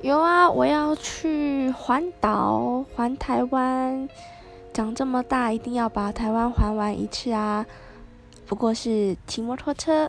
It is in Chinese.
有啊我要去环岛环台湾。长这么大一定要把台湾环完一次啊。不过是骑摩托车。